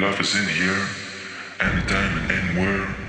love is in here, anytime and anywhere.